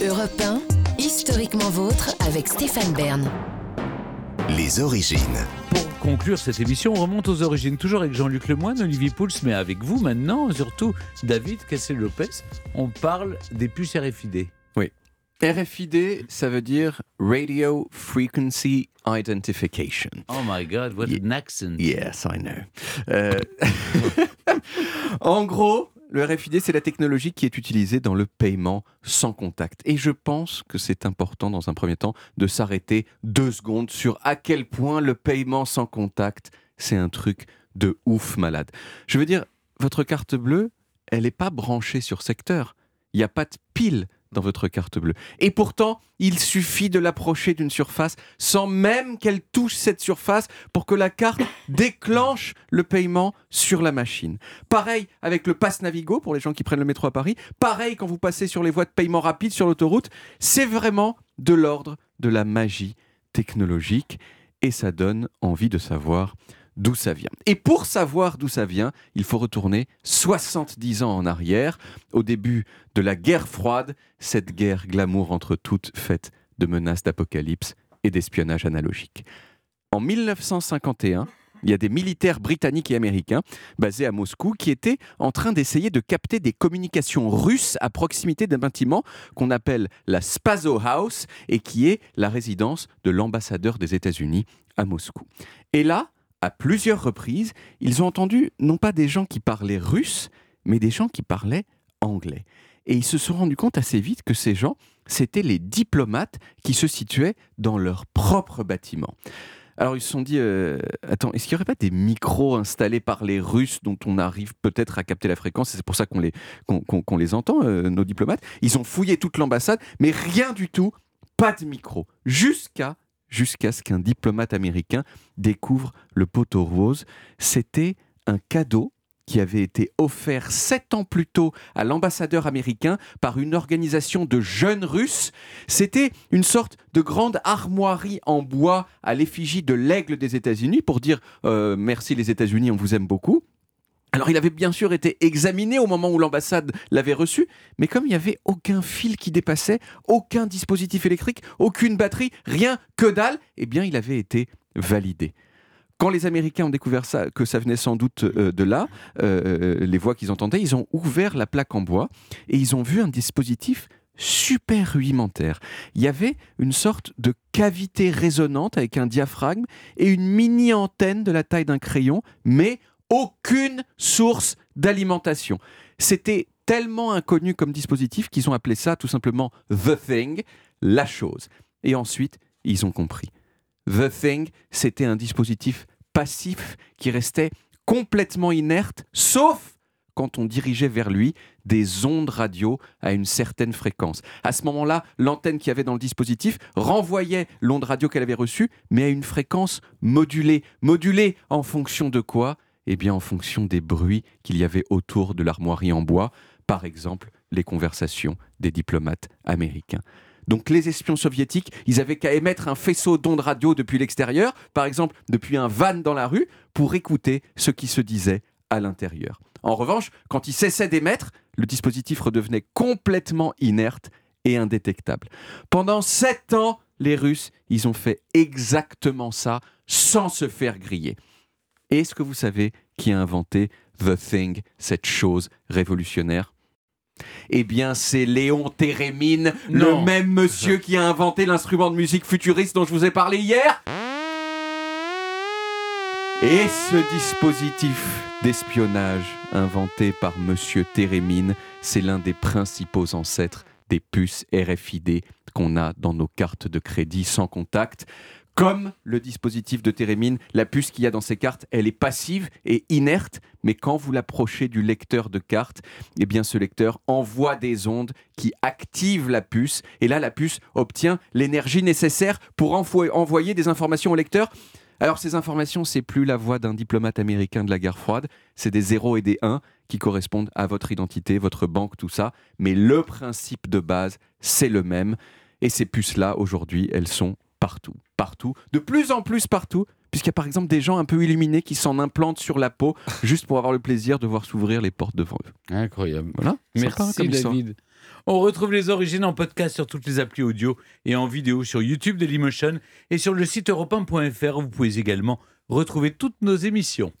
Europe 1, historiquement vôtre avec Stéphane Bern. Les origines. Pour conclure cette émission, on remonte aux origines, toujours avec Jean-Luc Lemoyne, Olivier Pouls, mais avec vous maintenant, surtout David Cassel-Lopez. On parle des puces RFID. RFID, ça veut dire Radio Frequency Identification. Oh my God, what an accent. Yes, I know. Euh, en gros, le RFID, c'est la technologie qui est utilisée dans le paiement sans contact. Et je pense que c'est important, dans un premier temps, de s'arrêter deux secondes sur à quel point le paiement sans contact, c'est un truc de ouf malade. Je veux dire, votre carte bleue, elle n'est pas branchée sur secteur. Il n'y a pas de pile dans votre carte bleue. Et pourtant, il suffit de l'approcher d'une surface sans même qu'elle touche cette surface pour que la carte déclenche le paiement sur la machine. Pareil avec le pass Navigo pour les gens qui prennent le métro à Paris. Pareil quand vous passez sur les voies de paiement rapide sur l'autoroute. C'est vraiment de l'ordre de la magie technologique et ça donne envie de savoir d'où ça vient. Et pour savoir d'où ça vient, il faut retourner 70 ans en arrière, au début de la guerre froide, cette guerre glamour entre toutes faite de menaces d'apocalypse et d'espionnage analogique. En 1951, il y a des militaires britanniques et américains basés à Moscou qui étaient en train d'essayer de capter des communications russes à proximité d'un bâtiment qu'on appelle la Spaso House et qui est la résidence de l'ambassadeur des États-Unis à Moscou. Et là, à plusieurs reprises, ils ont entendu non pas des gens qui parlaient russe, mais des gens qui parlaient anglais. Et ils se sont rendus compte assez vite que ces gens, c'étaient les diplomates qui se situaient dans leur propre bâtiment. Alors ils se sont dit, euh, attends, est-ce qu'il n'y aurait pas des micros installés par les Russes dont on arrive peut-être à capter la fréquence? C'est pour ça qu'on les entend, euh, nos diplomates Ils ont fouillé toute l'ambassade, mais rien du tout, pas de micro. Jusqu'à jusqu'à ce qu'un diplomate américain découvre le poteau rose. C'était un cadeau qui avait été offert sept ans plus tôt à l'ambassadeur américain par une organisation de jeunes Russes. C'était une sorte de grande armoirie en bois à l'effigie de l'aigle des États-Unis pour dire euh, merci les États-Unis, on vous aime beaucoup. Il avait bien sûr été examiné au moment où l'ambassade l'avait reçu, mais comme il n'y avait aucun fil qui dépassait, aucun dispositif électrique, aucune batterie, rien que dalle, eh bien il avait été validé. Quand les Américains ont découvert que ça venait sans doute euh, de là, euh, les voix qu'ils entendaient, ils ont ouvert la plaque en bois et ils ont vu un dispositif super rudimentaire. Il y avait une sorte de cavité résonante avec un diaphragme et une mini antenne de la taille d'un crayon, mais aucune source d'alimentation. C'était tellement inconnu comme dispositif qu'ils ont appelé ça tout simplement The Thing, la chose. Et ensuite, ils ont compris. The Thing, c'était un dispositif passif qui restait complètement inerte, sauf quand on dirigeait vers lui des ondes radio à une certaine fréquence. À ce moment-là, l'antenne qu'il y avait dans le dispositif renvoyait l'onde radio qu'elle avait reçue, mais à une fréquence modulée. Modulée en fonction de quoi? Eh bien, en fonction des bruits qu'il y avait autour de l'armoirie en bois, par exemple les conversations des diplomates américains. Donc les espions soviétiques, ils avaient qu'à émettre un faisceau d'ondes radio depuis l'extérieur, par exemple depuis un van dans la rue, pour écouter ce qui se disait à l'intérieur. En revanche, quand ils cessaient d'émettre, le dispositif redevenait complètement inerte et indétectable. Pendant sept ans, les Russes, ils ont fait exactement ça sans se faire griller. Est-ce que vous savez qui a inventé The Thing, cette chose révolutionnaire? Eh bien, c'est Léon Térémine, Non. le même monsieur qui a inventé l'instrument de musique futuriste dont je vous ai parlé hier. Et ce dispositif d'espionnage inventé par monsieur Térémine, c'est l'un des principaux ancêtres des puces RFID qu'on a dans nos cartes de crédit sans contact. Comme le dispositif de Térémine, la puce qu'il y a dans ces cartes, elle est passive et inerte, mais quand vous l'approchez du lecteur de cartes, eh bien ce lecteur envoie des ondes qui activent la puce, et là la puce obtient l'énergie nécessaire pour envoyer des informations au lecteur. Alors ces informations, c'est plus la voix d'un diplomate américain de la guerre froide, c'est des 0 et des 1 qui correspondent à votre identité, votre banque, tout ça, mais le principe de base, c'est le même. Et ces puces-là, aujourd'hui, elles sont partout, partout, de plus en plus partout, puisqu'il y a par exemple des gens un peu illuminés qui s'en implantent sur la peau juste pour avoir le plaisir de voir s'ouvrir les portes devant eux. Incroyable. Voilà. Merci comme histoire. David. On retrouve les origines en podcast sur toutes les applis audio et en vidéo sur YouTube de Dailymotion et sur le site europe1.fr. Vous pouvez également retrouver toutes nos émissions.